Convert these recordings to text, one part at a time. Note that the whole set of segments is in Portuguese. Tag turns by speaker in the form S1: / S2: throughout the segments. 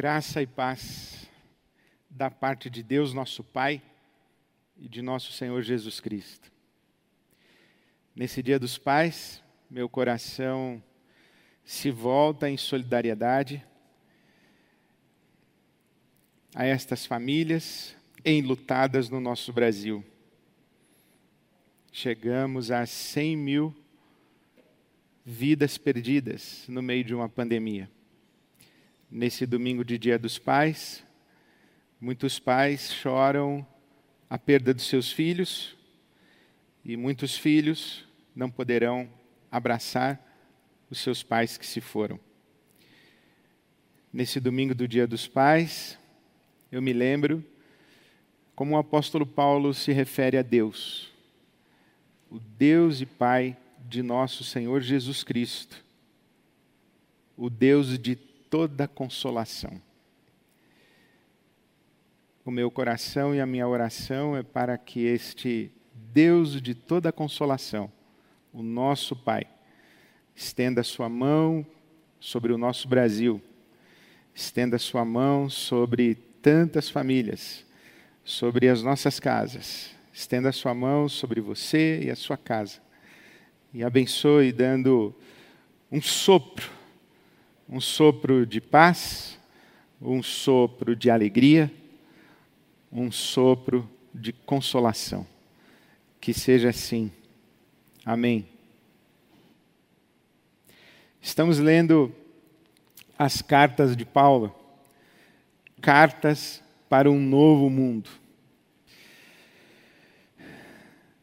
S1: Graça e paz da parte de Deus, nosso Pai, e de nosso Senhor Jesus Cristo. Nesse Dia dos Pais, meu coração se volta em solidariedade a estas famílias enlutadas no nosso Brasil. Chegamos a 100 mil vidas perdidas no meio de uma pandemia nesse domingo de Dia dos Pais, muitos pais choram a perda dos seus filhos e muitos filhos não poderão abraçar os seus pais que se foram. Nesse domingo do Dia dos Pais, eu me lembro como o apóstolo Paulo se refere a Deus, o Deus e Pai de nosso Senhor Jesus Cristo, o Deus de toda consolação. O meu coração e a minha oração é para que este Deus de toda consolação, o nosso Pai, estenda sua mão sobre o nosso Brasil, estenda sua mão sobre tantas famílias, sobre as nossas casas, estenda sua mão sobre você e a sua casa, e abençoe, dando um sopro um sopro de paz, um sopro de alegria, um sopro de consolação. Que seja assim. Amém. Estamos lendo as cartas de Paulo, cartas para um novo mundo.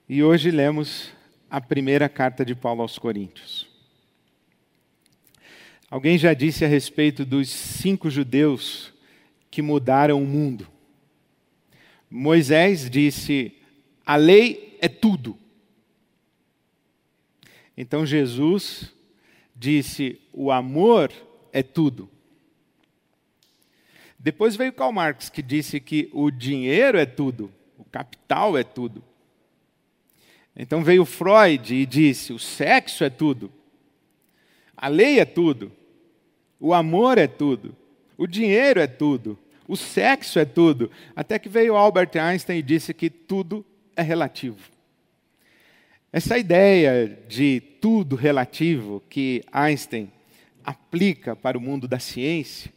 S1: E hoje lemos a primeira carta de Paulo aos Coríntios. Alguém já disse a respeito dos cinco judeus que mudaram o mundo. Moisés disse: a lei é tudo. Então Jesus disse: o amor é tudo. Depois veio Karl Marx, que disse que o dinheiro é tudo, o capital é tudo. Então veio Freud e disse: o sexo é tudo, a lei é tudo. O amor é tudo. O dinheiro é tudo. O sexo é tudo. Até que veio Albert Einstein e disse que tudo é relativo. Essa ideia de tudo relativo que Einstein aplica para o mundo da ciência,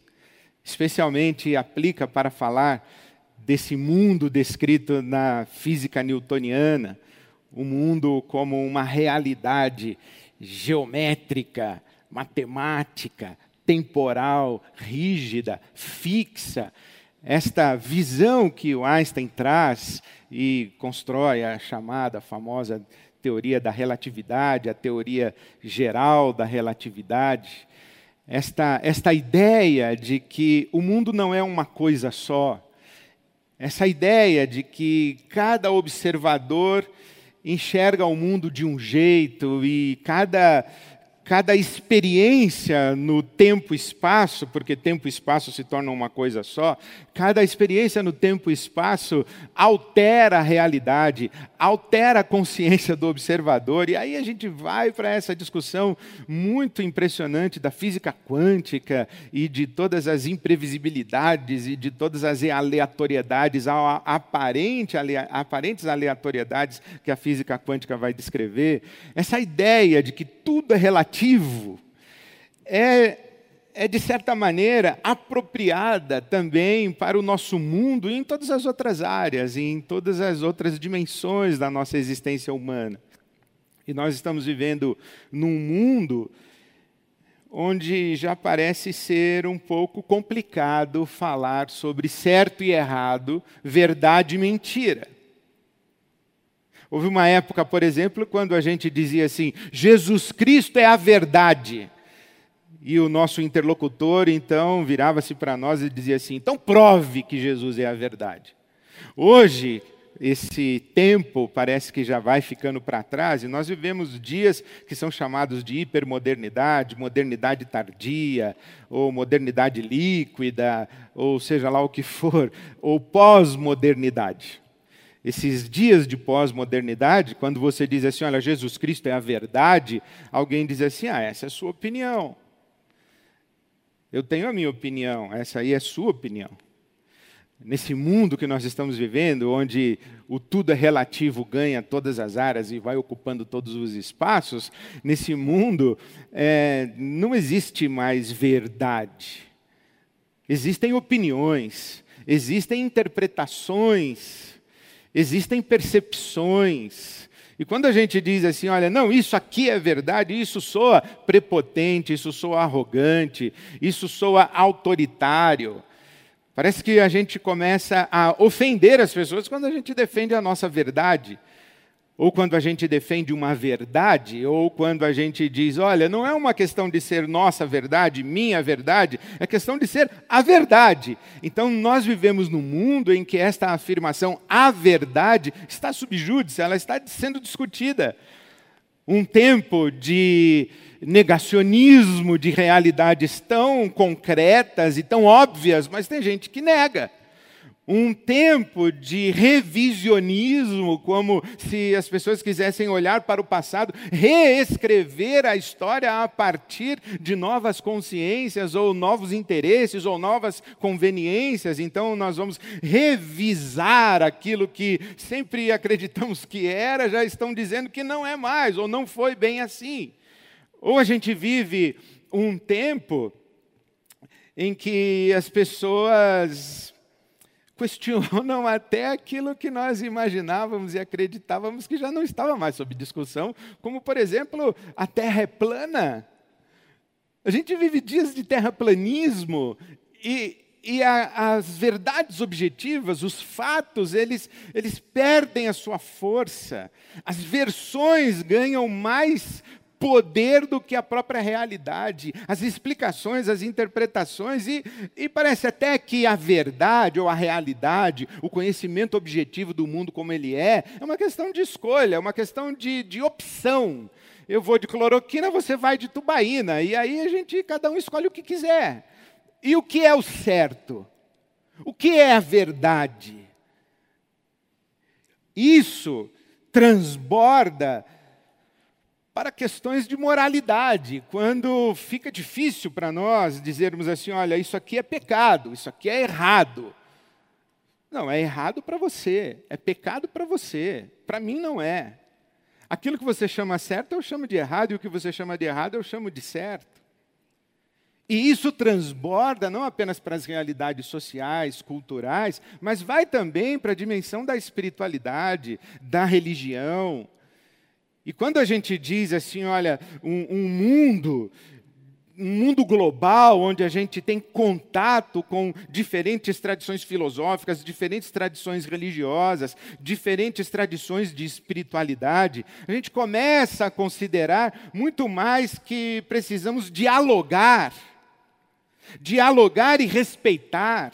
S1: especialmente aplica para falar desse mundo descrito na física newtoniana, o um mundo como uma realidade geométrica, matemática, temporal, rígida, fixa. Esta visão que o Einstein traz e constrói a chamada famosa teoria da relatividade, a teoria geral da relatividade, esta, esta ideia de que o mundo não é uma coisa só, essa ideia de que cada observador enxerga o mundo de um jeito e cada cada experiência no tempo e espaço, porque tempo e espaço se tornam uma coisa só, cada experiência no tempo e espaço altera a realidade, altera a consciência do observador, e aí a gente vai para essa discussão muito impressionante da física quântica e de todas as imprevisibilidades e de todas as aleatoriedades, aparente, aparentes aleatoriedades que a física quântica vai descrever. Essa ideia de que tudo é relativo é é, de certa maneira, apropriada também para o nosso mundo e em todas as outras áreas, e em todas as outras dimensões da nossa existência humana. E nós estamos vivendo num mundo onde já parece ser um pouco complicado falar sobre certo e errado, verdade e mentira. Houve uma época, por exemplo, quando a gente dizia assim: Jesus Cristo é a verdade e o nosso interlocutor então virava-se para nós e dizia assim: então prove que Jesus é a verdade. Hoje, esse tempo parece que já vai ficando para trás, e nós vivemos dias que são chamados de hipermodernidade, modernidade tardia, ou modernidade líquida, ou seja lá o que for, ou pós-modernidade. Esses dias de pós-modernidade, quando você diz assim, olha, Jesus Cristo é a verdade, alguém diz assim, ah, essa é a sua opinião. Eu tenho a minha opinião, essa aí é sua opinião. Nesse mundo que nós estamos vivendo, onde o tudo é relativo, ganha todas as áreas e vai ocupando todos os espaços, nesse mundo é, não existe mais verdade. Existem opiniões, existem interpretações, existem percepções. E quando a gente diz assim, olha, não, isso aqui é verdade, isso soa prepotente, isso soa arrogante, isso soa autoritário. Parece que a gente começa a ofender as pessoas quando a gente defende a nossa verdade ou quando a gente defende uma verdade, ou quando a gente diz, olha, não é uma questão de ser nossa verdade, minha verdade, é questão de ser a verdade. Então nós vivemos num mundo em que esta afirmação, a verdade, está subjúdice, ela está sendo discutida. Um tempo de negacionismo de realidades tão concretas e tão óbvias, mas tem gente que nega um tempo de revisionismo, como se as pessoas quisessem olhar para o passado, reescrever a história a partir de novas consciências, ou novos interesses, ou novas conveniências. Então, nós vamos revisar aquilo que sempre acreditamos que era, já estão dizendo que não é mais, ou não foi bem assim. Ou a gente vive um tempo em que as pessoas questionam até aquilo que nós imaginávamos e acreditávamos que já não estava mais sob discussão, como, por exemplo, a Terra é plana. A gente vive dias de terraplanismo e, e a, as verdades objetivas, os fatos, eles, eles perdem a sua força. As versões ganham mais poder do que a própria realidade, as explicações, as interpretações, e, e parece até que a verdade ou a realidade, o conhecimento objetivo do mundo como ele é, é uma questão de escolha, é uma questão de, de opção. Eu vou de cloroquina, você vai de tubaína, e aí a gente, cada um escolhe o que quiser. E o que é o certo? O que é a verdade? Isso transborda para questões de moralidade, quando fica difícil para nós dizermos assim: olha, isso aqui é pecado, isso aqui é errado. Não, é errado para você, é pecado para você, para mim não é. Aquilo que você chama certo, eu chamo de errado, e o que você chama de errado, eu chamo de certo. E isso transborda não apenas para as realidades sociais, culturais, mas vai também para a dimensão da espiritualidade, da religião, e quando a gente diz assim, olha, um, um mundo um mundo global onde a gente tem contato com diferentes tradições filosóficas, diferentes tradições religiosas, diferentes tradições de espiritualidade, a gente começa a considerar muito mais que precisamos dialogar, dialogar e respeitar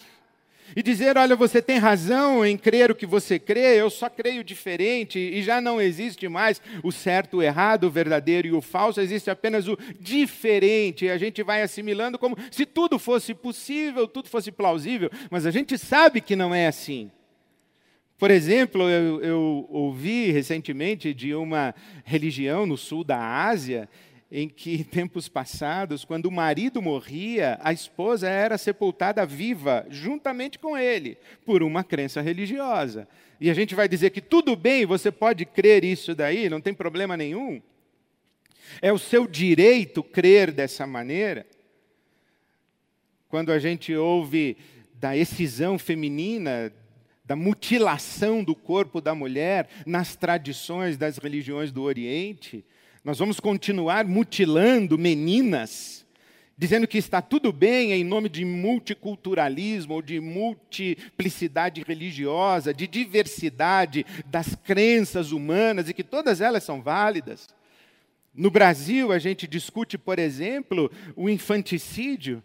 S1: e dizer: olha, você tem razão em crer o que você crê, eu só creio diferente, e já não existe mais o certo, o errado, o verdadeiro e o falso, existe apenas o diferente. E a gente vai assimilando como se tudo fosse possível, tudo fosse plausível, mas a gente sabe que não é assim. Por exemplo, eu, eu ouvi recentemente de uma religião no sul da Ásia em que, em tempos passados, quando o marido morria, a esposa era sepultada viva, juntamente com ele, por uma crença religiosa. E a gente vai dizer que tudo bem, você pode crer isso daí, não tem problema nenhum. É o seu direito crer dessa maneira. Quando a gente ouve da excisão feminina, da mutilação do corpo da mulher nas tradições das religiões do Oriente, nós vamos continuar mutilando meninas, dizendo que está tudo bem em nome de multiculturalismo ou de multiplicidade religiosa, de diversidade das crenças humanas e que todas elas são válidas. No Brasil, a gente discute, por exemplo, o infanticídio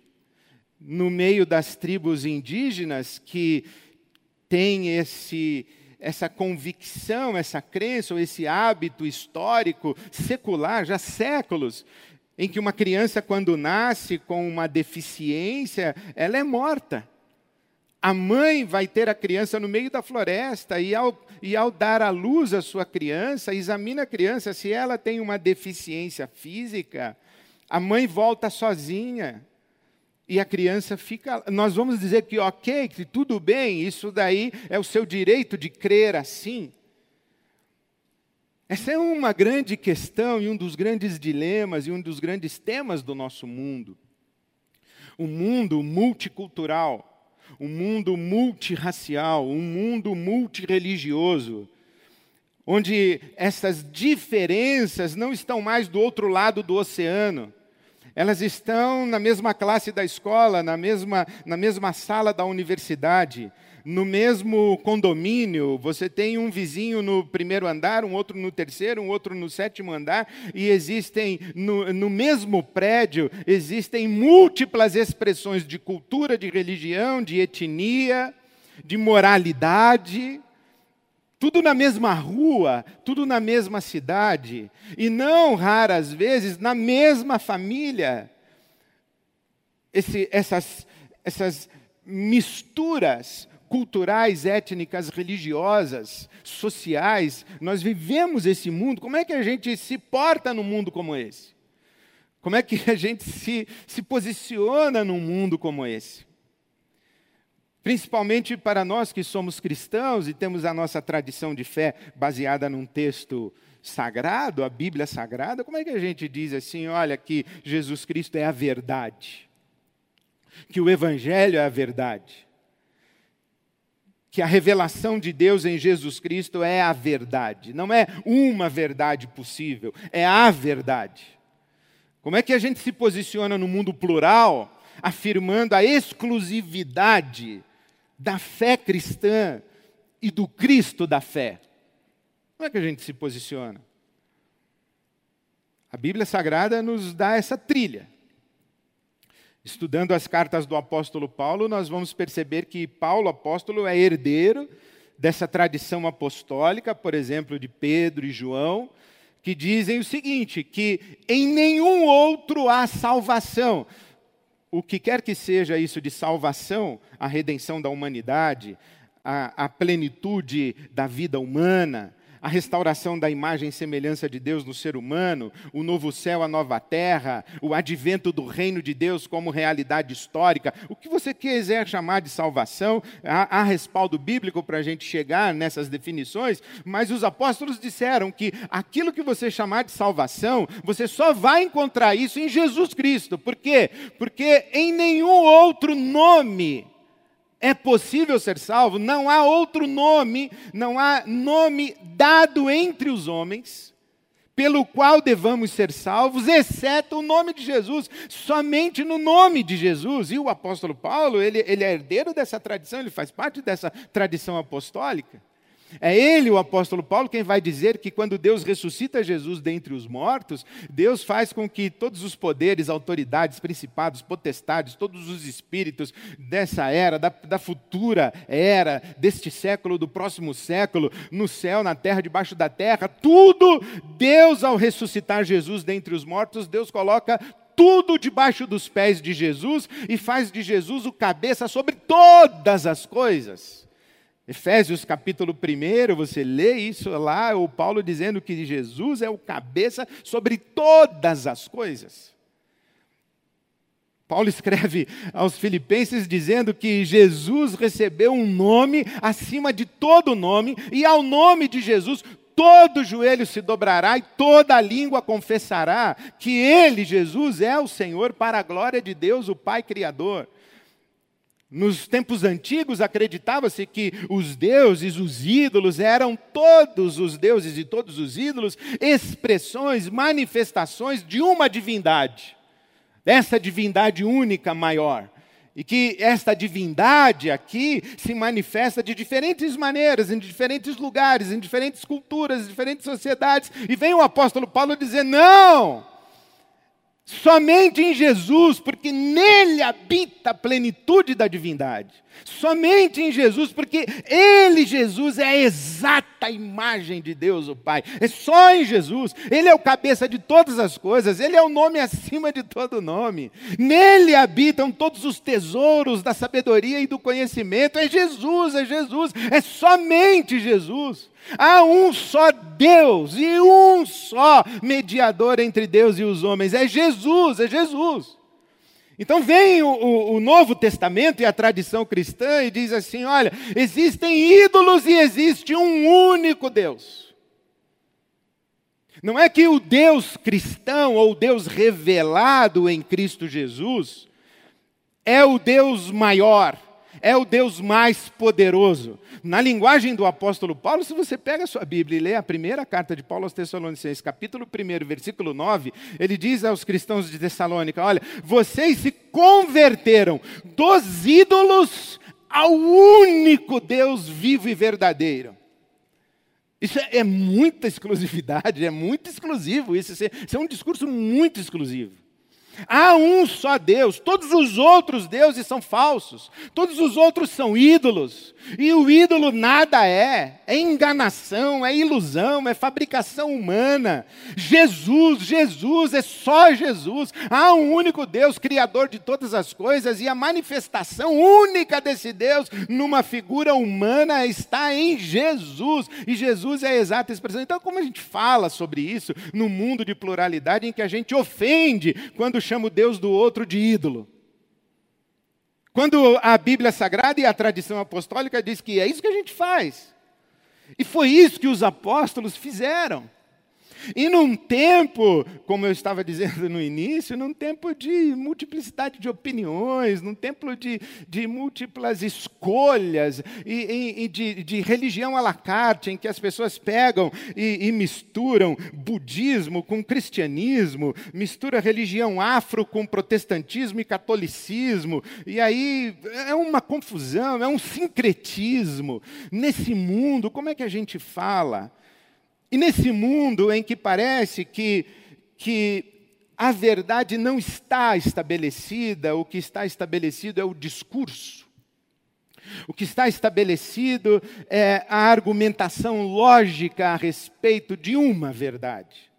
S1: no meio das tribos indígenas que tem esse essa convicção, essa crença ou esse hábito histórico, secular, já séculos, em que uma criança, quando nasce com uma deficiência, ela é morta. A mãe vai ter a criança no meio da floresta e ao, e ao dar à luz a sua criança, examina a criança se ela tem uma deficiência física, a mãe volta sozinha. E a criança fica. Nós vamos dizer que, ok, que tudo bem, isso daí é o seu direito de crer assim. Essa é uma grande questão e um dos grandes dilemas e um dos grandes temas do nosso mundo. O mundo multicultural, o mundo multirracial, um mundo multireligioso, onde essas diferenças não estão mais do outro lado do oceano. Elas estão na mesma classe da escola, na mesma, na mesma sala da universidade. No mesmo condomínio, você tem um vizinho no primeiro andar, um outro no terceiro, um outro no sétimo andar, e existem, no, no mesmo prédio, existem múltiplas expressões de cultura, de religião, de etnia, de moralidade, tudo na mesma rua, tudo na mesma cidade, e não raras vezes na mesma família. Esse, essas, essas misturas culturais, étnicas, religiosas, sociais. Nós vivemos esse mundo. Como é que a gente se porta num mundo como esse? Como é que a gente se, se posiciona num mundo como esse? Principalmente para nós que somos cristãos e temos a nossa tradição de fé baseada num texto sagrado, a Bíblia sagrada, como é que a gente diz assim, olha que Jesus Cristo é a verdade? Que o Evangelho é a verdade? que a revelação de Deus em Jesus Cristo é a verdade. Não é uma verdade possível, é a verdade. Como é que a gente se posiciona no mundo plural, afirmando a exclusividade da fé cristã e do Cristo da fé? Como é que a gente se posiciona? A Bíblia Sagrada nos dá essa trilha. Estudando as cartas do apóstolo Paulo, nós vamos perceber que Paulo, apóstolo, é herdeiro dessa tradição apostólica, por exemplo, de Pedro e João, que dizem o seguinte: que em nenhum outro há salvação. O que quer que seja isso de salvação, a redenção da humanidade, a, a plenitude da vida humana, a restauração da imagem e semelhança de Deus no ser humano, o novo céu, a nova terra, o advento do reino de Deus como realidade histórica, o que você quiser chamar de salvação, há, há respaldo bíblico para a gente chegar nessas definições, mas os apóstolos disseram que aquilo que você chamar de salvação, você só vai encontrar isso em Jesus Cristo. Por quê? Porque em nenhum outro nome é possível ser salvo, não há outro nome, não há nome dado entre os homens pelo qual devamos ser salvos, exceto o nome de Jesus, somente no nome de Jesus. E o apóstolo Paulo, ele, ele é herdeiro dessa tradição, ele faz parte dessa tradição apostólica. É ele, o apóstolo Paulo, quem vai dizer que quando Deus ressuscita Jesus dentre os mortos, Deus faz com que todos os poderes, autoridades, principados, potestades, todos os espíritos dessa era, da, da futura era, deste século, do próximo século, no céu, na terra, debaixo da terra, tudo, Deus, ao ressuscitar Jesus dentre os mortos, Deus coloca tudo debaixo dos pés de Jesus e faz de Jesus o cabeça sobre todas as coisas. Efésios capítulo 1, você lê isso lá, o Paulo dizendo que Jesus é o cabeça sobre todas as coisas. Paulo escreve aos Filipenses dizendo que Jesus recebeu um nome acima de todo nome, e ao nome de Jesus todo joelho se dobrará e toda língua confessará que Ele, Jesus, é o Senhor para a glória de Deus, o Pai Criador. Nos tempos antigos acreditava-se que os deuses, os ídolos, eram todos os deuses e todos os ídolos expressões, manifestações de uma divindade, dessa divindade única maior. E que esta divindade aqui se manifesta de diferentes maneiras, em diferentes lugares, em diferentes culturas, em diferentes sociedades. E vem o apóstolo Paulo dizer: não! Somente em Jesus, porque nele habita a plenitude da divindade. Somente em Jesus, porque Ele, Jesus, é a exata imagem de Deus, o Pai. É só em Jesus. Ele é o cabeça de todas as coisas, Ele é o nome acima de todo nome. Nele habitam todos os tesouros da sabedoria e do conhecimento. É Jesus, é Jesus, é somente Jesus. Há um só Deus e um só mediador entre Deus e os homens. É Jesus, é Jesus. Então vem o, o, o, Novo Testamento e a tradição cristã e diz assim: olha, existem ídolos e existe um único Deus. Não é que o Deus cristão ou o Deus revelado em Cristo Jesus é o Deus maior, é o Deus mais poderoso. Na linguagem do apóstolo Paulo, se você pega a sua Bíblia e lê a primeira carta de Paulo aos Tessalonicenses, capítulo 1, versículo 9, ele diz aos cristãos de Tessalônica: Olha, vocês se converteram dos ídolos ao único Deus vivo e verdadeiro. Isso é, é muita exclusividade, é muito exclusivo. Isso, isso é um discurso muito exclusivo. Há um só Deus, todos os outros deuses são falsos, todos os outros são ídolos, e o ídolo nada é, é enganação, é ilusão, é fabricação humana. Jesus, Jesus, é só Jesus. Há um único Deus, Criador de todas as coisas, e a manifestação única desse Deus numa figura humana está em Jesus, e Jesus é a exata expressão. Então, como a gente fala sobre isso no mundo de pluralidade em que a gente ofende quando chama o Deus do outro de ídolo. Quando a Bíblia Sagrada e a tradição apostólica diz que é isso que a gente faz. E foi isso que os apóstolos fizeram. E num tempo, como eu estava dizendo no início, num tempo de multiplicidade de opiniões, num tempo de, de múltiplas escolhas e, e, e de, de, religião à la carte, em que as pessoas pegam e, e misturam budismo com cristianismo, mistura religião afro com protestantismo e catolicismo, e aí é uma confusão, é um sincretismo. Nesse mundo, como é que a gente fala? E nesse mundo em que parece que, que a verdade não está estabelecida, o que está estabelecido é o discurso. O que está estabelecido é a argumentação lógica a respeito de uma verdade.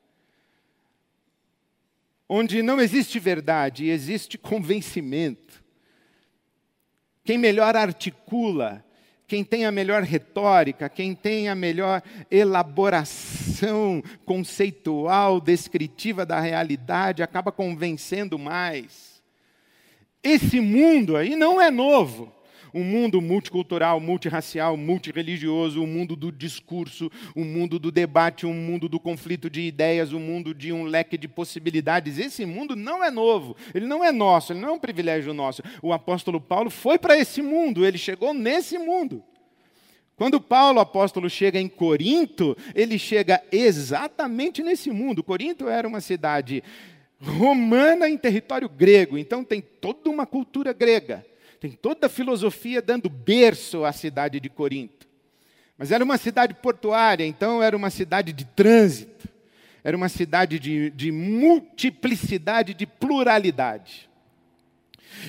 S1: Onde não existe verdade, existe convencimento. Quem melhor articula quem tem a melhor retórica, quem tem a melhor elaboração conceitual, descritiva da realidade, acaba convencendo mais. Esse mundo aí não é novo. Um mundo multicultural, multirracial, multireligioso, um mundo do discurso, um mundo do debate, um mundo do conflito de ideias, um mundo de um leque de possibilidades. Esse mundo não é novo, ele não é nosso, ele não é um privilégio nosso. O apóstolo Paulo foi para esse mundo, ele chegou nesse mundo. Quando Paulo, apóstolo, chega em Corinto, ele chega exatamente nesse mundo. Corinto era uma cidade romana em território grego, então tem toda uma cultura grega. Tem toda a filosofia dando berço à cidade de Corinto. Mas era uma cidade portuária, então era uma cidade de trânsito. Era uma cidade de, de multiplicidade, de pluralidade.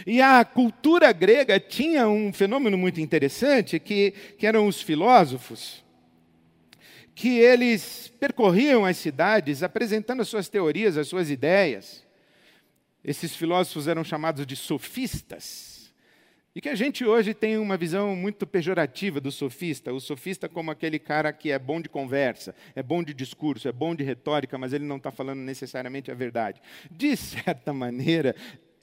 S1: E a cultura grega tinha um fenômeno muito interessante, que, que eram os filósofos, que eles percorriam as cidades apresentando as suas teorias, as suas ideias. Esses filósofos eram chamados de sofistas. E que a gente hoje tem uma visão muito pejorativa do sofista, o sofista como aquele cara que é bom de conversa, é bom de discurso, é bom de retórica, mas ele não está falando necessariamente a verdade. De certa maneira,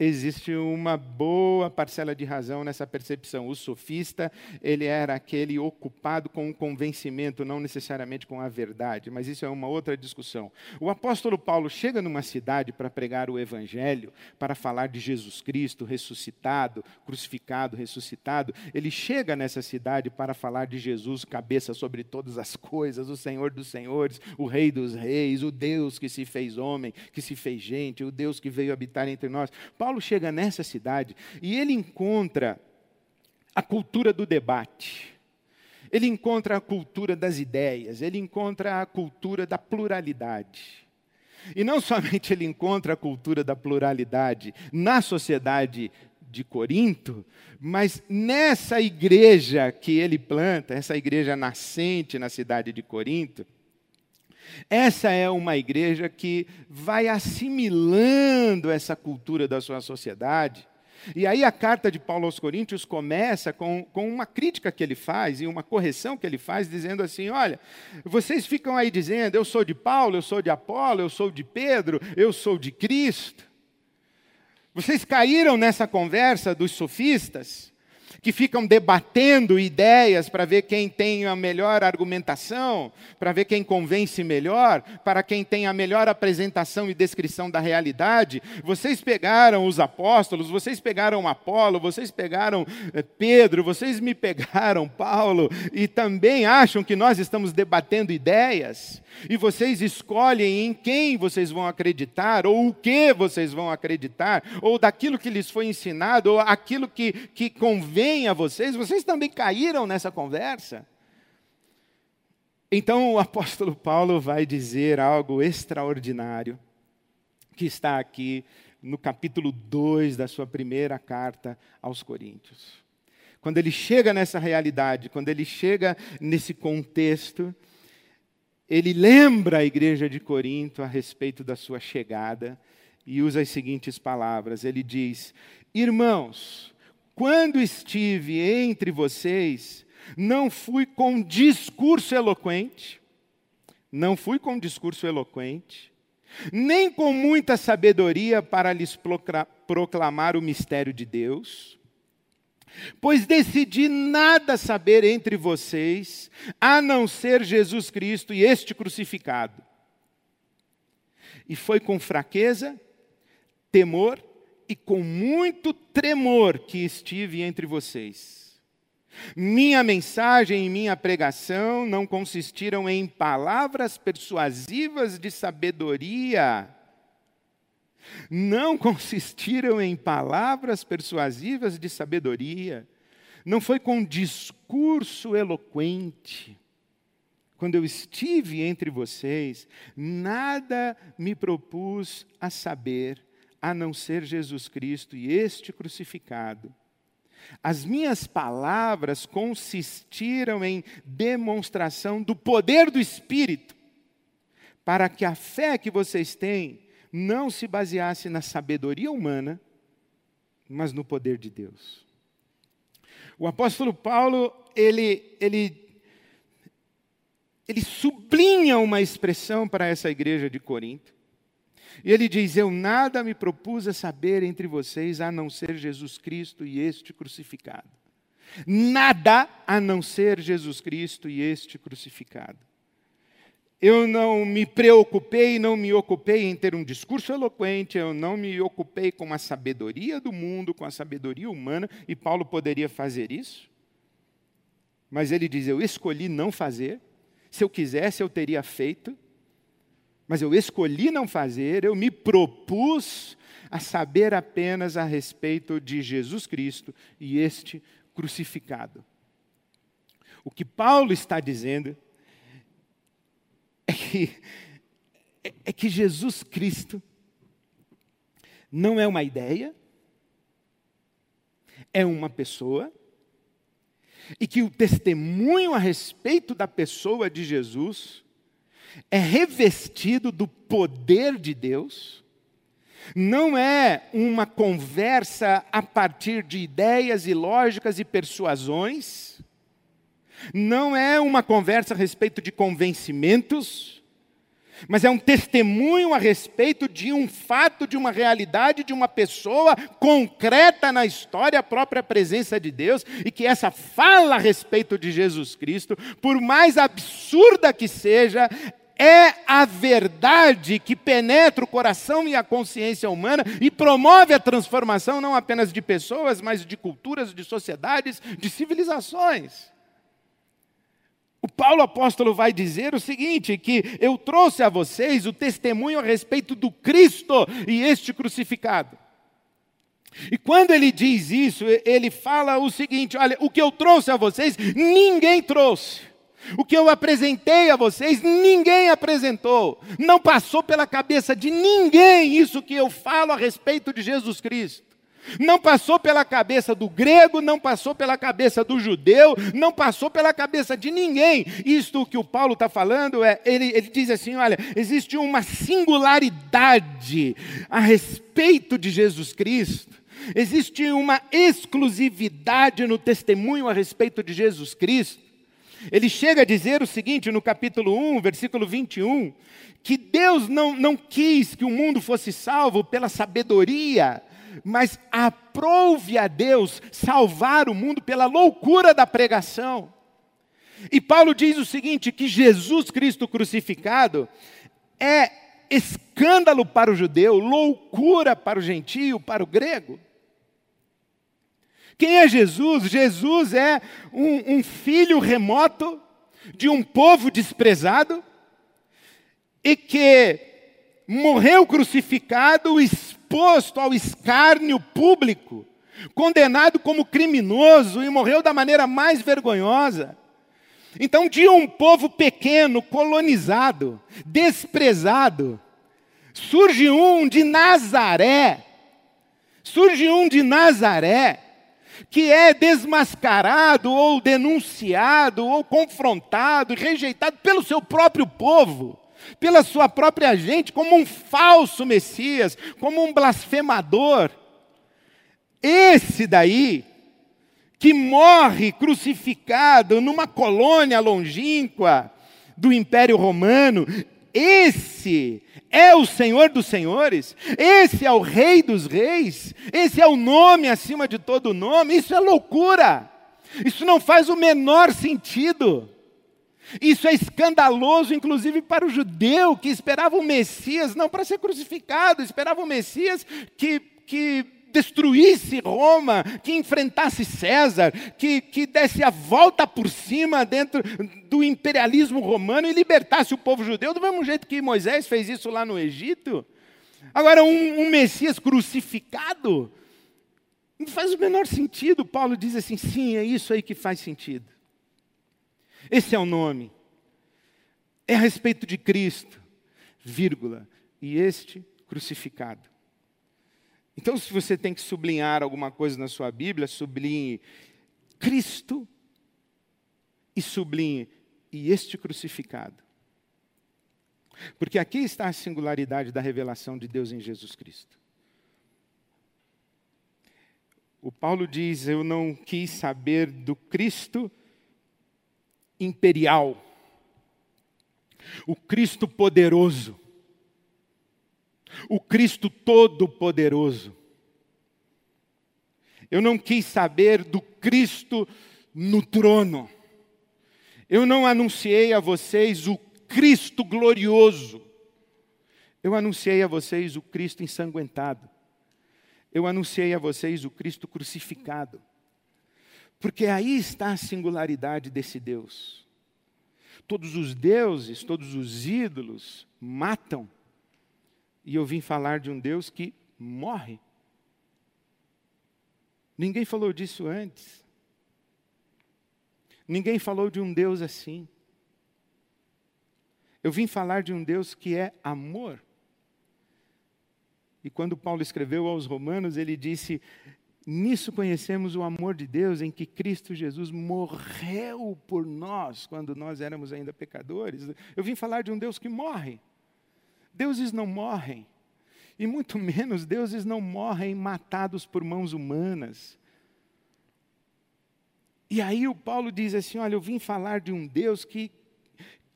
S1: existe uma boa parcela de razão nessa percepção. O sofista, ele era aquele ocupado com o convencimento, não necessariamente com a verdade, mas isso é uma outra discussão. O apóstolo Paulo chega numa cidade para pregar o evangelho, para falar de Jesus Cristo ressuscitado, crucificado, ressuscitado. Ele chega nessa cidade para falar de Jesus, cabeça sobre todas as coisas, o Senhor dos senhores, o Rei dos reis, o Deus que se fez homem, que se fez gente, o Deus que veio habitar entre nós. Paulo Paulo chega nessa cidade e ele encontra a cultura do debate. Ele encontra a cultura das ideias, ele encontra a cultura da pluralidade. E não somente ele encontra a cultura da pluralidade na sociedade de Corinto, mas nessa igreja que ele planta, essa igreja nascente na cidade de Corinto, essa é uma igreja que vai assimilando essa cultura da sua sociedade. E aí a carta de Paulo aos Coríntios começa com, com uma crítica que ele faz e uma correção que ele faz, dizendo assim: olha, vocês ficam aí dizendo, eu sou de Paulo, eu sou de Apolo, eu sou de Pedro, eu sou de Cristo. Vocês caíram nessa conversa dos sofistas? Que ficam debatendo ideias para ver quem tem a melhor argumentação, para ver quem convence melhor, para quem tem a melhor apresentação e descrição da realidade. Vocês pegaram os apóstolos, vocês pegaram Apolo, vocês pegaram eh, Pedro, vocês me pegaram Paulo e também acham que nós estamos debatendo ideias e vocês escolhem em quem vocês vão acreditar, ou o que vocês vão acreditar, ou daquilo que lhes foi ensinado, ou aquilo que, que convém a vocês, vocês também caíram nessa conversa. Então o apóstolo Paulo vai dizer algo extraordinário, que está aqui no capítulo 2 da sua primeira carta aos Coríntios. Quando ele chega nessa realidade, quando ele chega nesse contexto, ele lembra a igreja de Corinto a respeito da sua chegada e usa as seguintes palavras: ele diz, Irmãos, quando estive entre vocês, não fui com discurso eloquente, não fui com discurso eloquente, nem com muita sabedoria para lhes proclamar o mistério de Deus Pois decidi nada saber entre vocês, a não ser Jesus Cristo e este crucificado. E foi com fraqueza, temor e com muito tremor que estive entre vocês. Minha mensagem e minha pregação não consistiram em palavras persuasivas de sabedoria não consistiram em palavras persuasivas de sabedoria, não foi com discurso eloquente. Quando eu estive entre vocês, nada me propus a saber, a não ser Jesus Cristo e este crucificado. As minhas palavras consistiram em demonstração do poder do Espírito, para que a fé que vocês têm não se baseasse na sabedoria humana, mas no poder de Deus. O apóstolo Paulo, ele, ele, ele sublinha uma expressão para essa igreja de Corinto. E ele diz: Eu nada me propus a saber entre vocês a não ser Jesus Cristo e este crucificado. Nada a não ser Jesus Cristo e este crucificado. Eu não me preocupei, não me ocupei em ter um discurso eloquente, eu não me ocupei com a sabedoria do mundo, com a sabedoria humana, e Paulo poderia fazer isso. Mas ele diz: Eu escolhi não fazer, se eu quisesse eu teria feito, mas eu escolhi não fazer, eu me propus a saber apenas a respeito de Jesus Cristo e este crucificado. O que Paulo está dizendo é que, é, é que Jesus Cristo não é uma ideia, é uma pessoa, e que o testemunho a respeito da pessoa de Jesus é revestido do poder de Deus, não é uma conversa a partir de ideias e lógicas e persuasões, não é uma conversa a respeito de convencimentos, mas é um testemunho a respeito de um fato, de uma realidade, de uma pessoa concreta na história, a própria presença de Deus, e que essa fala a respeito de Jesus Cristo, por mais absurda que seja, é a verdade que penetra o coração e a consciência humana e promove a transformação não apenas de pessoas, mas de culturas, de sociedades, de civilizações. O Paulo apóstolo vai dizer o seguinte: que eu trouxe a vocês o testemunho a respeito do Cristo e este crucificado. E quando ele diz isso, ele fala o seguinte: olha, o que eu trouxe a vocês, ninguém trouxe. O que eu apresentei a vocês, ninguém apresentou. Não passou pela cabeça de ninguém isso que eu falo a respeito de Jesus Cristo. Não passou pela cabeça do grego, não passou pela cabeça do judeu, não passou pela cabeça de ninguém. Isto que o Paulo está falando é, ele, ele diz assim: olha, existe uma singularidade a respeito de Jesus Cristo. Existe uma exclusividade no testemunho a respeito de Jesus Cristo. Ele chega a dizer o seguinte no capítulo 1, versículo 21, que Deus não, não quis que o mundo fosse salvo pela sabedoria mas aprouve a Deus salvar o mundo pela loucura da pregação. E Paulo diz o seguinte: que Jesus Cristo crucificado é escândalo para o judeu, loucura para o gentio, para o grego. Quem é Jesus? Jesus é um, um filho remoto de um povo desprezado e que morreu crucificado, exposto ao escárnio público, condenado como criminoso e morreu da maneira mais vergonhosa. Então, de um povo pequeno, colonizado, desprezado, surge um de Nazaré. Surge um de Nazaré que é desmascarado ou denunciado ou confrontado rejeitado pelo seu próprio povo, pela sua própria gente, como um falso Messias, como um blasfemador. Esse daí, que morre crucificado numa colônia longínqua do Império Romano, esse é o Senhor dos Senhores, esse é o Rei dos Reis, esse é o nome acima de todo nome. Isso é loucura, isso não faz o menor sentido. Isso é escandaloso, inclusive para o judeu que esperava o Messias, não para ser crucificado, esperava o Messias que, que destruísse Roma, que enfrentasse César, que, que desse a volta por cima dentro do imperialismo romano e libertasse o povo judeu, do mesmo jeito que Moisés fez isso lá no Egito. Agora, um, um Messias crucificado, não faz o menor sentido. Paulo diz assim: sim, é isso aí que faz sentido. Esse é o nome. É a respeito de Cristo, vírgula, e este crucificado. Então, se você tem que sublinhar alguma coisa na sua Bíblia, sublinhe Cristo e sublinhe e este crucificado. Porque aqui está a singularidade da revelação de Deus em Jesus Cristo. O Paulo diz: Eu não quis saber do Cristo imperial, o Cristo poderoso, o Cristo Todo-Poderoso. Eu não quis saber do Cristo no trono. Eu não anunciei a vocês o Cristo glorioso. Eu anunciei a vocês o Cristo ensanguentado. Eu anunciei a vocês o Cristo crucificado. Porque aí está a singularidade desse Deus. Todos os deuses, todos os ídolos matam e eu vim falar de um Deus que morre. Ninguém falou disso antes. Ninguém falou de um Deus assim. Eu vim falar de um Deus que é amor. E quando Paulo escreveu aos Romanos, ele disse: Nisso conhecemos o amor de Deus, em que Cristo Jesus morreu por nós, quando nós éramos ainda pecadores. Eu vim falar de um Deus que morre. Deuses não morrem, e muito menos deuses não morrem matados por mãos humanas. E aí o Paulo diz assim: olha, eu vim falar de um Deus que,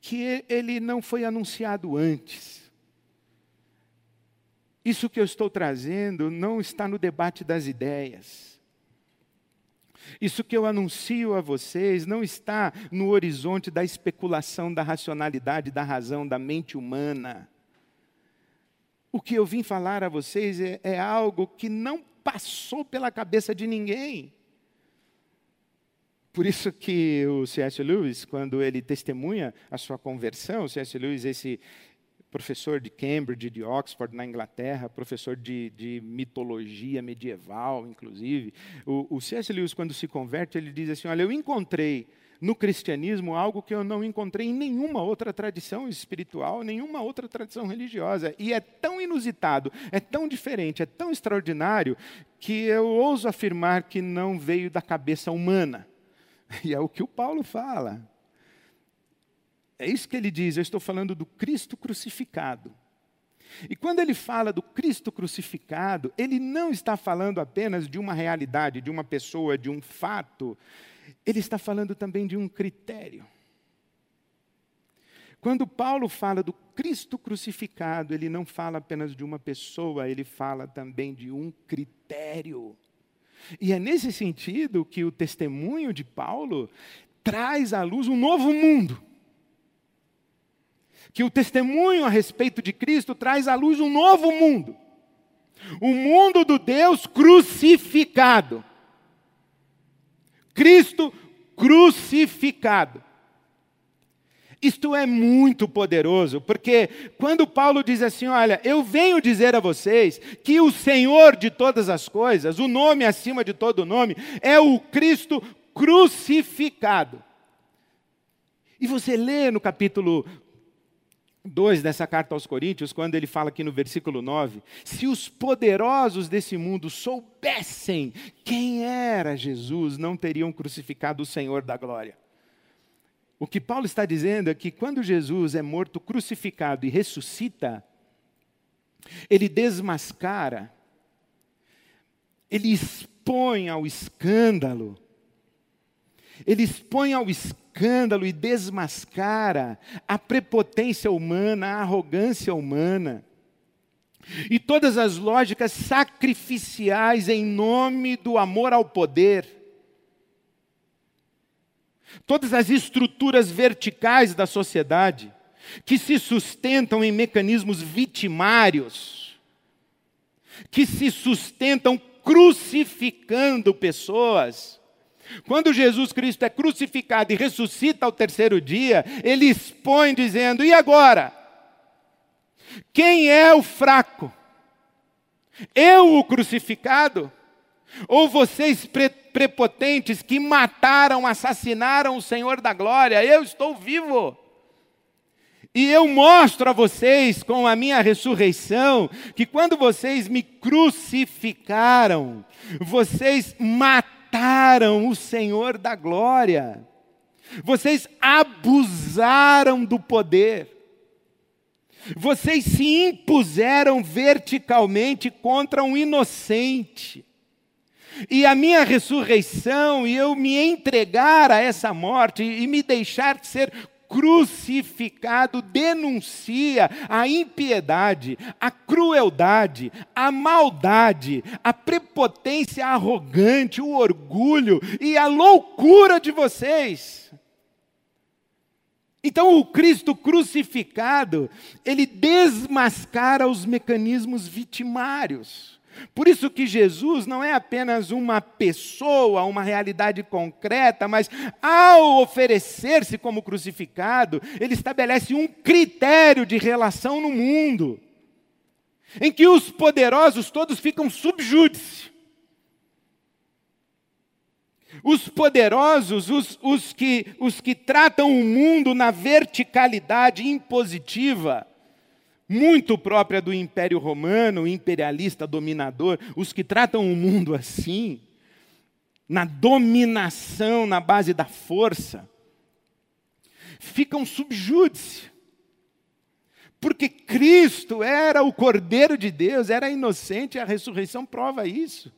S1: que ele não foi anunciado antes. Isso que eu estou trazendo não está no debate das ideias. Isso que eu anuncio a vocês não está no horizonte da especulação, da racionalidade, da razão, da mente humana. O que eu vim falar a vocês é, é algo que não passou pela cabeça de ninguém. Por isso que o C.S. Lewis, quando ele testemunha a sua conversão, o C.S. Lewis, esse professor de Cambridge, de Oxford, na Inglaterra, professor de, de mitologia medieval, inclusive, o, o C.S. Lewis, quando se converte, ele diz assim: Olha, eu encontrei no cristianismo algo que eu não encontrei em nenhuma outra tradição espiritual, nenhuma outra tradição religiosa. E é tão inusitado, é tão diferente, é tão extraordinário, que eu ouso afirmar que não veio da cabeça humana. E é o que o Paulo fala. É isso que ele diz, eu estou falando do Cristo crucificado. E quando ele fala do Cristo crucificado, ele não está falando apenas de uma realidade, de uma pessoa, de um fato, ele está falando também de um critério. Quando Paulo fala do Cristo crucificado, ele não fala apenas de uma pessoa, ele fala também de um critério. E é nesse sentido que o testemunho de Paulo traz à luz um novo mundo. Que o testemunho a respeito de Cristo traz à luz um novo mundo. O mundo do Deus crucificado. Cristo crucificado. Isto é muito poderoso, porque quando Paulo diz assim: Olha, eu venho dizer a vocês que o Senhor de todas as coisas, o nome acima de todo nome, é o Cristo crucificado. E você lê no capítulo 2 dessa carta aos Coríntios, quando ele fala aqui no versículo 9: Se os poderosos desse mundo soubessem quem era Jesus, não teriam crucificado o Senhor da glória. O que Paulo está dizendo é que quando Jesus é morto, crucificado e ressuscita, ele desmascara, ele expõe ao escândalo, ele expõe ao escândalo e desmascara a prepotência humana, a arrogância humana. E todas as lógicas sacrificiais em nome do amor ao poder todas as estruturas verticais da sociedade, que se sustentam em mecanismos vitimários, que se sustentam crucificando pessoas. Quando Jesus Cristo é crucificado e ressuscita ao terceiro dia, ele expõe dizendo: e agora? Quem é o fraco? Eu, o crucificado? Ou vocês prepotentes que mataram, assassinaram o Senhor da glória, eu estou vivo. E eu mostro a vocês com a minha ressurreição que quando vocês me crucificaram, vocês mataram o Senhor da glória. Vocês abusaram do poder. Vocês se impuseram verticalmente contra um inocente e a minha ressurreição, e eu me entregar a essa morte e me deixar ser crucificado denuncia a impiedade, a crueldade, a maldade, a prepotência arrogante, o orgulho e a loucura de vocês. Então, o Cristo crucificado, ele desmascara os mecanismos vitimários. Por isso que Jesus não é apenas uma pessoa, uma realidade concreta, mas ao oferecer-se como crucificado, ele estabelece um critério de relação no mundo, em que os poderosos todos ficam subjúdice. Os poderosos, os, os, que, os que tratam o mundo na verticalidade impositiva, muito própria do Império Romano, imperialista, dominador, os que tratam o mundo assim, na dominação, na base da força, ficam subjúdice. Porque Cristo era o Cordeiro de Deus, era inocente, e a ressurreição prova isso.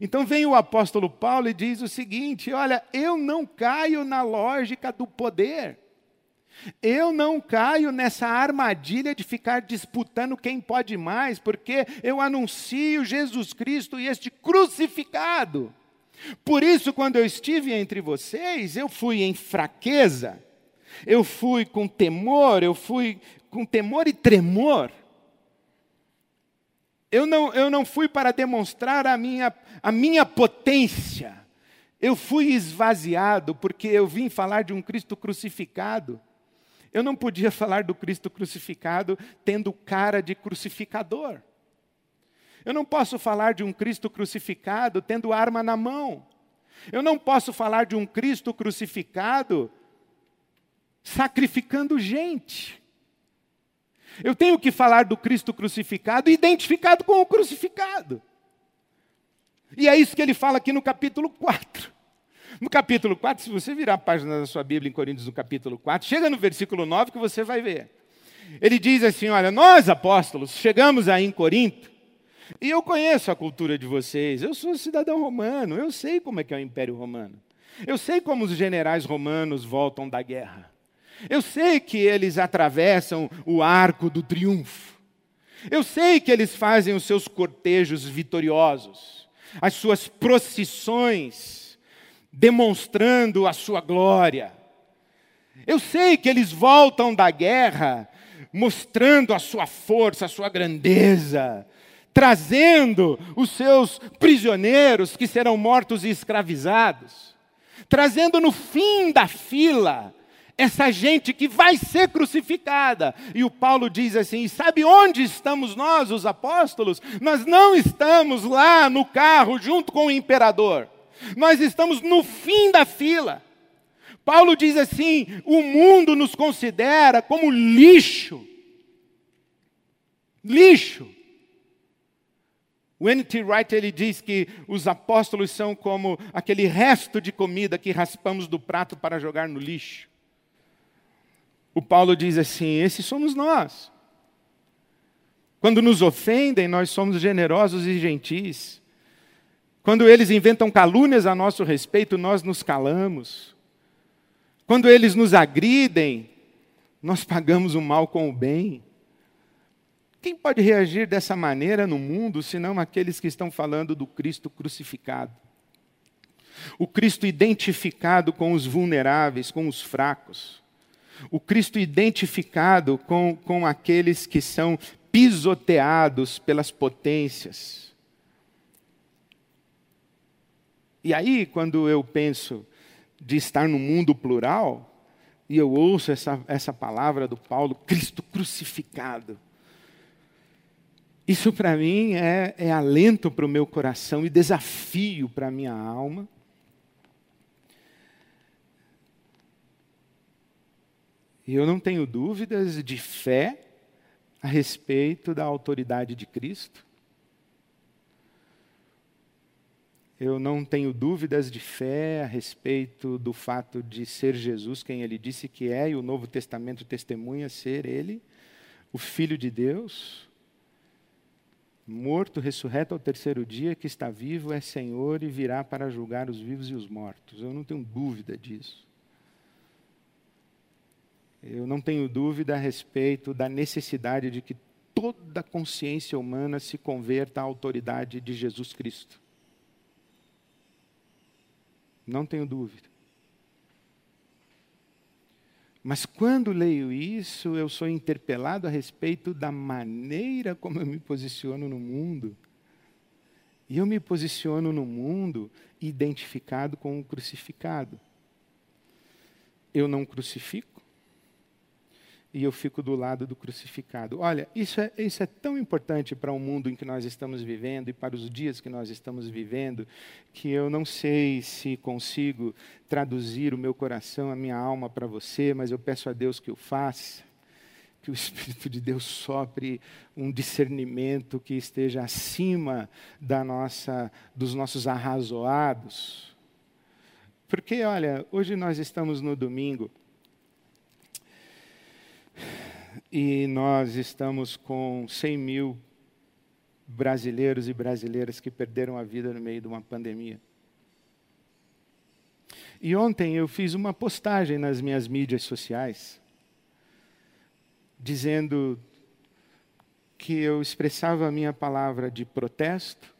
S1: Então vem o apóstolo Paulo e diz o seguinte: olha, eu não caio na lógica do poder. Eu não caio nessa armadilha de ficar disputando quem pode mais, porque eu anuncio Jesus Cristo e este crucificado. Por isso, quando eu estive entre vocês, eu fui em fraqueza, eu fui com temor, eu fui com temor e tremor. Eu não, eu não fui para demonstrar a minha, a minha potência. Eu fui esvaziado porque eu vim falar de um Cristo crucificado. Eu não podia falar do Cristo crucificado tendo cara de crucificador. Eu não posso falar de um Cristo crucificado tendo arma na mão. Eu não posso falar de um Cristo crucificado sacrificando gente. Eu tenho que falar do Cristo crucificado identificado com o crucificado. E é isso que ele fala aqui no capítulo 4. No capítulo 4, se você virar a página da sua Bíblia em Coríntios, no capítulo 4, chega no versículo 9 que você vai ver. Ele diz assim: Olha, nós apóstolos chegamos aí em Corinto, e eu conheço a cultura de vocês, eu sou cidadão romano, eu sei como é que é o Império Romano, eu sei como os generais romanos voltam da guerra. Eu sei que eles atravessam o arco do triunfo. Eu sei que eles fazem os seus cortejos vitoriosos, as suas procissões, demonstrando a sua glória. Eu sei que eles voltam da guerra mostrando a sua força, a sua grandeza, trazendo os seus prisioneiros que serão mortos e escravizados, trazendo no fim da fila essa gente que vai ser crucificada. E o Paulo diz assim: sabe onde estamos nós, os apóstolos? Nós não estamos lá no carro junto com o imperador, nós estamos no fim da fila. Paulo diz assim: o mundo nos considera como lixo. Lixo. O N.T. Wright ele diz que os apóstolos são como aquele resto de comida que raspamos do prato para jogar no lixo. O Paulo diz assim: esses somos nós. Quando nos ofendem, nós somos generosos e gentis. Quando eles inventam calúnias a nosso respeito, nós nos calamos. Quando eles nos agridem, nós pagamos o mal com o bem. Quem pode reagir dessa maneira no mundo, senão aqueles que estão falando do Cristo crucificado? O Cristo identificado com os vulneráveis, com os fracos. O Cristo identificado com, com aqueles que são pisoteados pelas potências. E aí, quando eu penso de estar no mundo plural, e eu ouço essa, essa palavra do Paulo, Cristo crucificado. Isso para mim é, é alento para o meu coração e desafio para a minha alma. E eu não tenho dúvidas de fé a respeito da autoridade de Cristo. Eu não tenho dúvidas de fé a respeito do fato de ser Jesus quem ele disse que é, e o Novo Testamento testemunha ser ele, o Filho de Deus, morto, ressurreto ao terceiro dia, que está vivo, é Senhor e virá para julgar os vivos e os mortos. Eu não tenho dúvida disso. Eu não tenho dúvida a respeito da necessidade de que toda a consciência humana se converta à autoridade de Jesus Cristo. Não tenho dúvida. Mas quando leio isso, eu sou interpelado a respeito da maneira como eu me posiciono no mundo. E eu me posiciono no mundo identificado com o crucificado. Eu não crucifico, e eu fico do lado do crucificado. Olha, isso é, isso é tão importante para o mundo em que nós estamos vivendo e para os dias que nós estamos vivendo, que eu não sei se consigo traduzir o meu coração, a minha alma para você, mas eu peço a Deus que o faça. Que o Espírito de Deus sopre um discernimento que esteja acima da nossa, dos nossos arrazoados. Porque, olha, hoje nós estamos no domingo, e nós estamos com 100 mil brasileiros e brasileiras que perderam a vida no meio de uma pandemia. E ontem eu fiz uma postagem nas minhas mídias sociais, dizendo que eu expressava a minha palavra de protesto,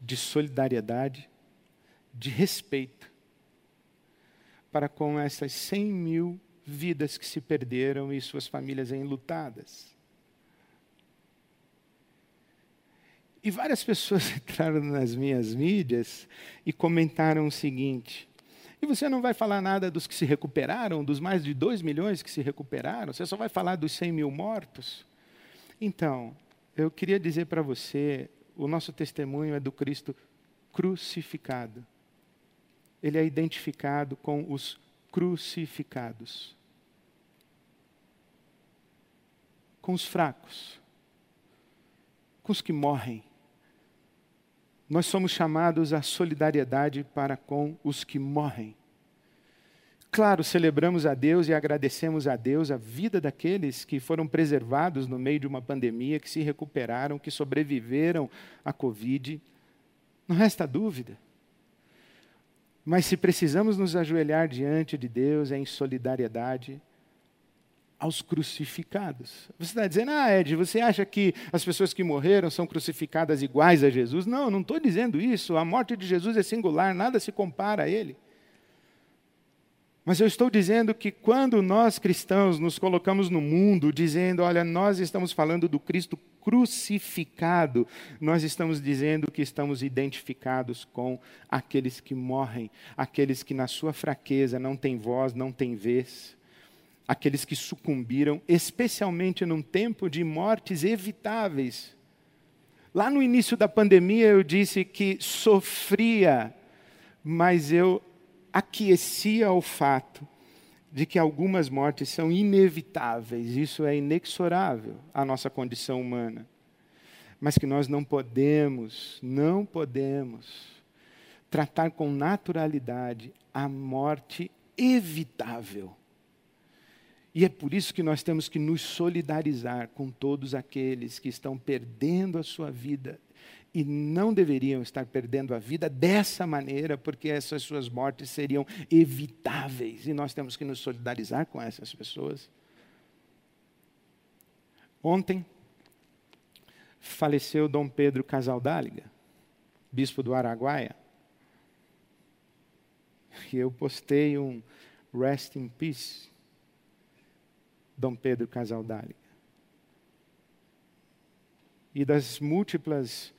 S1: de solidariedade, de respeito para com essas 100 mil vidas que se perderam e suas famílias enlutadas. E várias pessoas entraram nas minhas mídias e comentaram o seguinte: e você não vai falar nada dos que se recuperaram, dos mais de 2 milhões que se recuperaram, você só vai falar dos 100 mil mortos? Então, eu queria dizer para você: o nosso testemunho é do Cristo crucificado. Ele é identificado com os crucificados. Com os fracos, com os que morrem. Nós somos chamados à solidariedade para com os que morrem. Claro, celebramos a Deus e agradecemos a Deus a vida daqueles que foram preservados no meio de uma pandemia, que se recuperaram, que sobreviveram à Covid. Não resta dúvida. Mas se precisamos nos ajoelhar diante de Deus, é em solidariedade aos crucificados. Você está dizendo, ah, Ed, você acha que as pessoas que morreram são crucificadas iguais a Jesus? Não, não estou dizendo isso. A morte de Jesus é singular, nada se compara a ele. Mas eu estou dizendo que quando nós cristãos nos colocamos no mundo dizendo, olha, nós estamos falando do Cristo crucificado, nós estamos dizendo que estamos identificados com aqueles que morrem, aqueles que na sua fraqueza não têm voz, não têm vez, aqueles que sucumbiram, especialmente num tempo de mortes evitáveis. Lá no início da pandemia eu disse que sofria, mas eu aquecia ao fato de que algumas mortes são inevitáveis, isso é inexorável à nossa condição humana. Mas que nós não podemos, não podemos tratar com naturalidade a morte evitável. E é por isso que nós temos que nos solidarizar com todos aqueles que estão perdendo a sua vida e não deveriam estar perdendo a vida dessa maneira, porque essas suas mortes seriam evitáveis, e nós temos que nos solidarizar com essas pessoas. Ontem faleceu Dom Pedro Casaldáliga, bispo do Araguaia. E eu postei um Rest in Peace, Dom Pedro Casaldáliga. E das múltiplas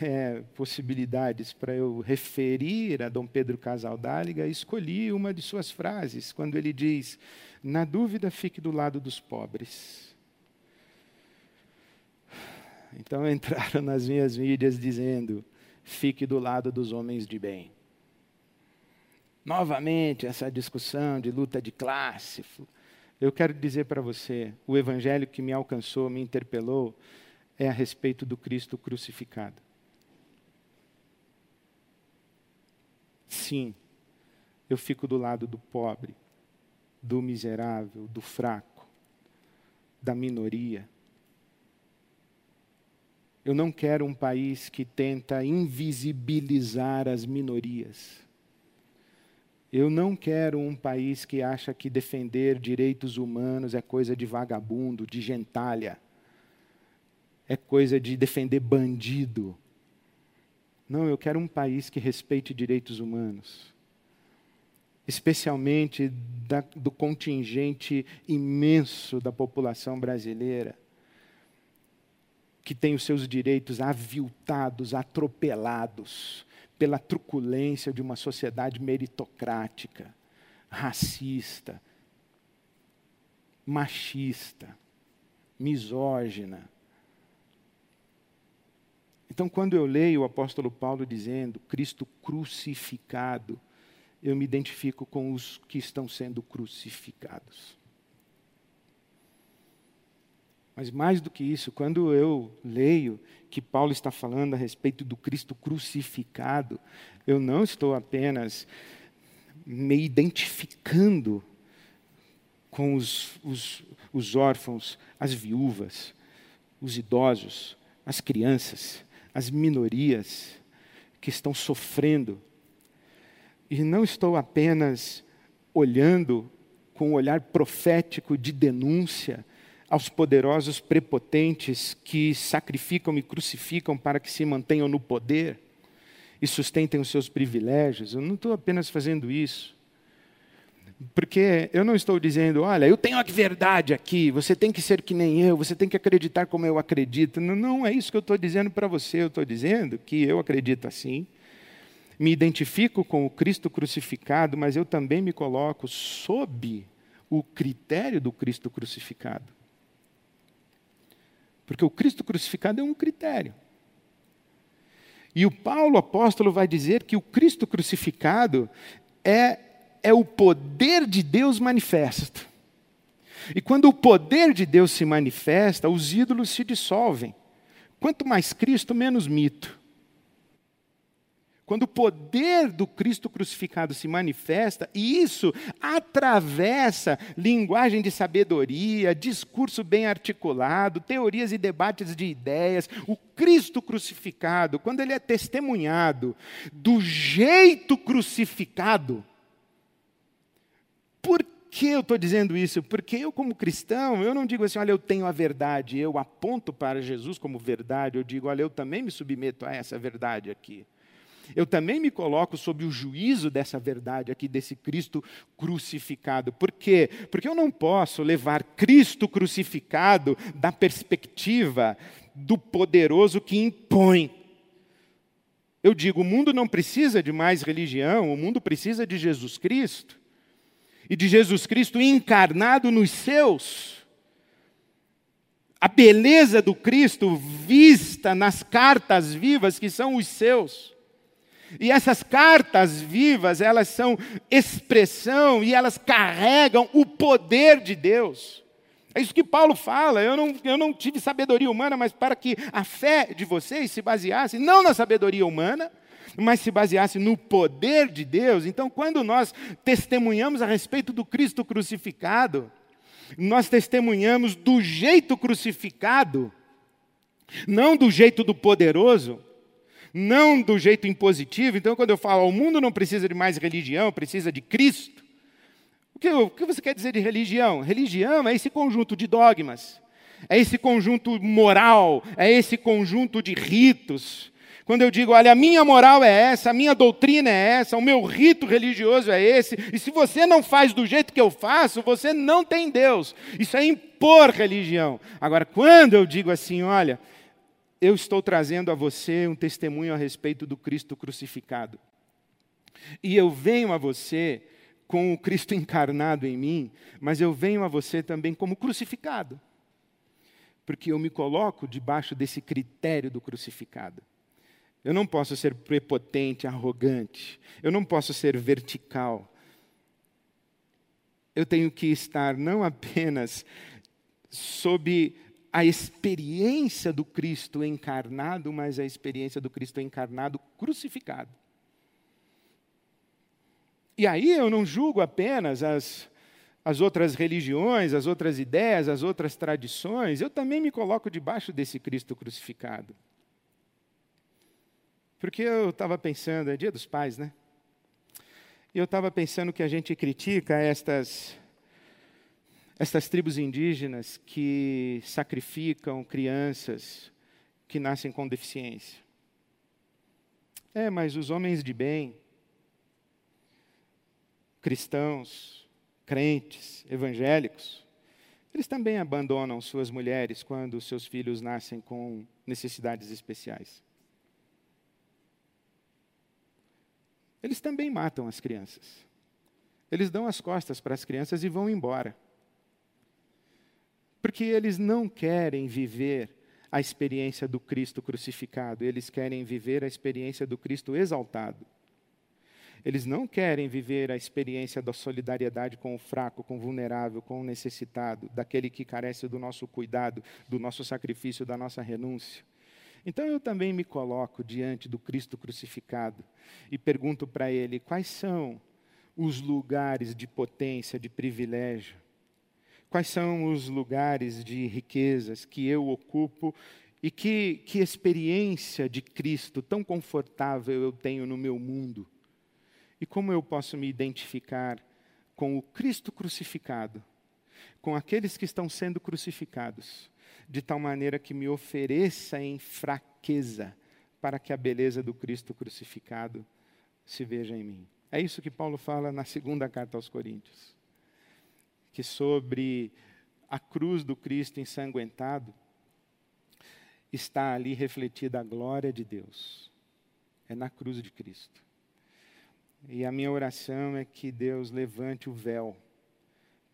S1: é, possibilidades para eu referir a Dom Pedro Casaldáliga, escolhi uma de suas frases, quando ele diz: Na dúvida, fique do lado dos pobres. Então entraram nas minhas mídias dizendo: fique do lado dos homens de bem. Novamente, essa discussão de luta de classe. Eu quero dizer para você: o evangelho que me alcançou, me interpelou, é a respeito do Cristo crucificado. Sim, eu fico do lado do pobre, do miserável, do fraco, da minoria. Eu não quero um país que tenta invisibilizar as minorias. Eu não quero um país que acha que defender direitos humanos é coisa de vagabundo, de gentalha, é coisa de defender bandido. Não, eu quero um país que respeite direitos humanos, especialmente da, do contingente imenso da população brasileira, que tem os seus direitos aviltados, atropelados pela truculência de uma sociedade meritocrática, racista, machista, misógina então, quando eu leio o apóstolo Paulo dizendo Cristo crucificado, eu me identifico com os que estão sendo crucificados. Mas mais do que isso, quando eu leio que Paulo está falando a respeito do Cristo crucificado, eu não estou apenas me identificando com os, os, os órfãos, as viúvas, os idosos, as crianças, as minorias que estão sofrendo. E não estou apenas olhando com um olhar profético de denúncia aos poderosos prepotentes que sacrificam e crucificam para que se mantenham no poder e sustentem os seus privilégios. Eu não estou apenas fazendo isso. Porque eu não estou dizendo, olha, eu tenho a verdade aqui, você tem que ser que nem eu, você tem que acreditar como eu acredito. Não, não é isso que eu estou dizendo para você. Eu estou dizendo que eu acredito assim, me identifico com o Cristo crucificado, mas eu também me coloco sob o critério do Cristo crucificado. Porque o Cristo crucificado é um critério. E o Paulo apóstolo vai dizer que o Cristo crucificado é é o poder de Deus manifesto. E quando o poder de Deus se manifesta, os ídolos se dissolvem. Quanto mais Cristo, menos mito. Quando o poder do Cristo crucificado se manifesta, e isso atravessa linguagem de sabedoria, discurso bem articulado, teorias e debates de ideias, o Cristo crucificado, quando ele é testemunhado do jeito crucificado, por que eu estou dizendo isso? Porque eu, como cristão, eu não digo assim, olha, eu tenho a verdade, eu aponto para Jesus como verdade, eu digo, olha, eu também me submeto a essa verdade aqui. Eu também me coloco sob o juízo dessa verdade aqui, desse Cristo crucificado. Por quê? Porque eu não posso levar Cristo crucificado da perspectiva do poderoso que impõe. Eu digo, o mundo não precisa de mais religião, o mundo precisa de Jesus Cristo e de Jesus Cristo encarnado nos seus. A beleza do Cristo vista nas cartas vivas que são os seus. E essas cartas vivas, elas são expressão e elas carregam o poder de Deus. É isso que Paulo fala. Eu não, eu não tive sabedoria humana, mas para que a fé de vocês se baseasse não na sabedoria humana, mas se baseasse no poder de Deus. Então, quando nós testemunhamos a respeito do Cristo crucificado, nós testemunhamos do jeito crucificado, não do jeito do poderoso, não do jeito impositivo. Então, quando eu falo, o mundo não precisa de mais religião, precisa de Cristo. O que, o que você quer dizer de religião? Religião é esse conjunto de dogmas, é esse conjunto moral, é esse conjunto de ritos, quando eu digo, olha, a minha moral é essa, a minha doutrina é essa, o meu rito religioso é esse, e se você não faz do jeito que eu faço, você não tem Deus. Isso é impor religião. Agora, quando eu digo assim, olha, eu estou trazendo a você um testemunho a respeito do Cristo crucificado, e eu venho a você com o Cristo encarnado em mim, mas eu venho a você também como crucificado, porque eu me coloco debaixo desse critério do crucificado. Eu não posso ser prepotente, arrogante. Eu não posso ser vertical. Eu tenho que estar não apenas sob a experiência do Cristo encarnado, mas a experiência do Cristo encarnado crucificado. E aí eu não julgo apenas as, as outras religiões, as outras ideias, as outras tradições, eu também me coloco debaixo desse Cristo crucificado. Porque eu estava pensando, é dia dos pais, né? E eu estava pensando que a gente critica estas, estas tribos indígenas que sacrificam crianças que nascem com deficiência. É, mas os homens de bem, cristãos, crentes, evangélicos, eles também abandonam suas mulheres quando seus filhos nascem com necessidades especiais. Eles também matam as crianças. Eles dão as costas para as crianças e vão embora. Porque eles não querem viver a experiência do Cristo crucificado, eles querem viver a experiência do Cristo exaltado. Eles não querem viver a experiência da solidariedade com o fraco, com o vulnerável, com o necessitado, daquele que carece do nosso cuidado, do nosso sacrifício, da nossa renúncia. Então eu também me coloco diante do Cristo crucificado e pergunto para ele quais são os lugares de potência, de privilégio, quais são os lugares de riquezas que eu ocupo e que, que experiência de Cristo tão confortável eu tenho no meu mundo. E como eu posso me identificar com o Cristo crucificado, com aqueles que estão sendo crucificados de tal maneira que me ofereça em fraqueza, para que a beleza do Cristo crucificado se veja em mim. É isso que Paulo fala na segunda carta aos Coríntios. Que sobre a cruz do Cristo ensanguentado está ali refletida a glória de Deus. É na cruz de Cristo. E a minha oração é que Deus levante o véu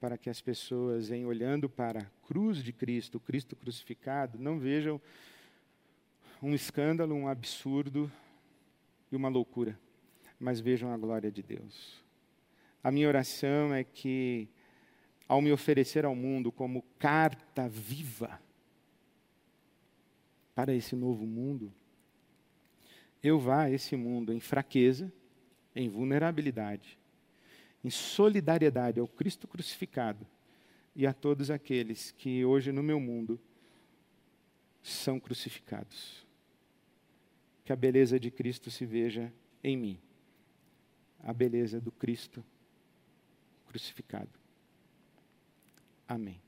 S1: para que as pessoas, em olhando para a cruz de Cristo, Cristo crucificado, não vejam um escândalo, um absurdo e uma loucura, mas vejam a glória de Deus. A minha oração é que, ao me oferecer ao mundo como carta viva para esse novo mundo, eu vá a esse mundo em fraqueza, em vulnerabilidade, em solidariedade ao Cristo crucificado e a todos aqueles que hoje no meu mundo são crucificados. Que a beleza de Cristo se veja em mim, a beleza do Cristo crucificado. Amém.